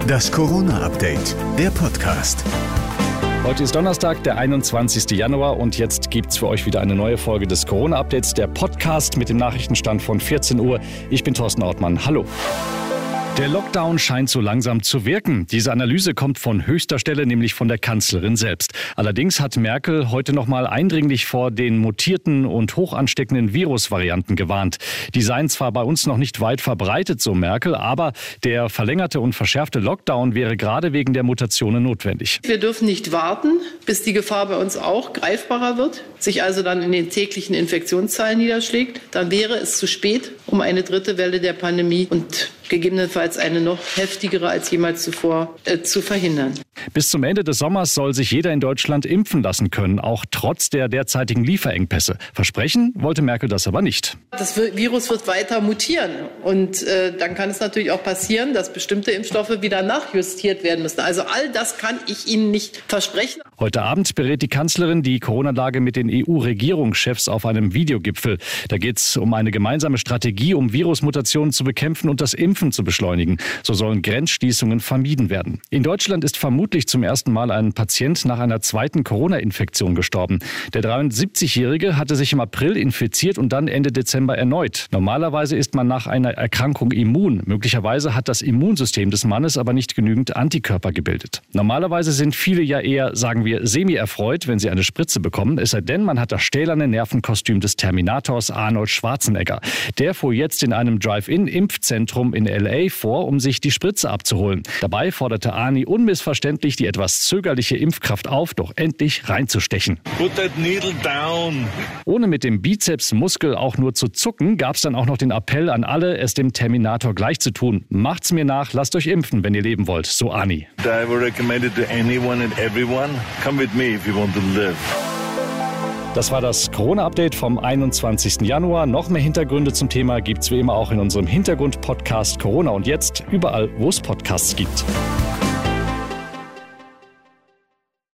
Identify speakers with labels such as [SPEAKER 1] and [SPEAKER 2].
[SPEAKER 1] Das Corona-Update, der Podcast.
[SPEAKER 2] Heute ist Donnerstag, der 21. Januar und jetzt gibt es für euch wieder eine neue Folge des Corona-Updates, der Podcast mit dem Nachrichtenstand von 14 Uhr. Ich bin Thorsten Ortmann. Hallo. Der Lockdown scheint so langsam zu wirken. Diese Analyse kommt von höchster Stelle, nämlich von der Kanzlerin selbst. Allerdings hat Merkel heute noch mal eindringlich vor den mutierten und hochansteckenden Virusvarianten gewarnt. Die seien zwar bei uns noch nicht weit verbreitet, so Merkel, aber der verlängerte und verschärfte Lockdown wäre gerade wegen der Mutationen notwendig.
[SPEAKER 3] Wir dürfen nicht warten, bis die Gefahr bei uns auch greifbarer wird, sich also dann in den täglichen Infektionszahlen niederschlägt. Dann wäre es zu spät, um eine dritte Welle der Pandemie und gegebenenfalls eine noch heftigere als jemals zuvor äh, zu verhindern.
[SPEAKER 2] Bis zum Ende des Sommers soll sich jeder in Deutschland impfen lassen können, auch trotz der derzeitigen Lieferengpässe. Versprechen wollte Merkel das aber nicht.
[SPEAKER 3] Das Virus wird weiter mutieren und äh, dann kann es natürlich auch passieren, dass bestimmte Impfstoffe wieder nachjustiert werden müssen. Also all das kann ich Ihnen nicht versprechen.
[SPEAKER 2] Heute Abend berät die Kanzlerin die Corona-Lage mit den EU-Regierungschefs auf einem Videogipfel. Da geht es um eine gemeinsame Strategie, um Virusmutationen zu bekämpfen und das Impfen zu beschleunigen. So sollen Grenzschließungen vermieden werden. In Deutschland ist vermutlich vermutlich zum ersten Mal ein Patient nach einer zweiten Corona-Infektion gestorben. Der 73-Jährige hatte sich im April infiziert und dann Ende Dezember erneut. Normalerweise ist man nach einer Erkrankung immun. Möglicherweise hat das Immunsystem des Mannes aber nicht genügend Antikörper gebildet. Normalerweise sind viele ja eher, sagen wir, semi-erfreut, wenn sie eine Spritze bekommen. Es sei denn, man hat das stählerne Nervenkostüm des Terminators Arnold Schwarzenegger. Der fuhr jetzt in einem Drive-In-Impfzentrum in L.A. vor, um sich die Spritze abzuholen. Dabei forderte Arnie unmissverständlich verständlich die etwas zögerliche Impfkraft auf, doch endlich reinzustechen.
[SPEAKER 4] Put that needle down.
[SPEAKER 2] Ohne mit dem Bizepsmuskel auch nur zu zucken, gab es dann auch noch den Appell an alle, es dem Terminator gleich zu tun. Macht's mir nach, lasst euch impfen, wenn ihr leben wollt, so Ani.
[SPEAKER 4] I would recommend it to anyone and everyone. Come with me if you want to live.
[SPEAKER 2] Das war das Corona-Update vom 21. Januar. Noch mehr Hintergründe zum Thema gibt es wie immer auch in unserem Hintergrund-Podcast Corona und jetzt überall, wo es Podcasts gibt.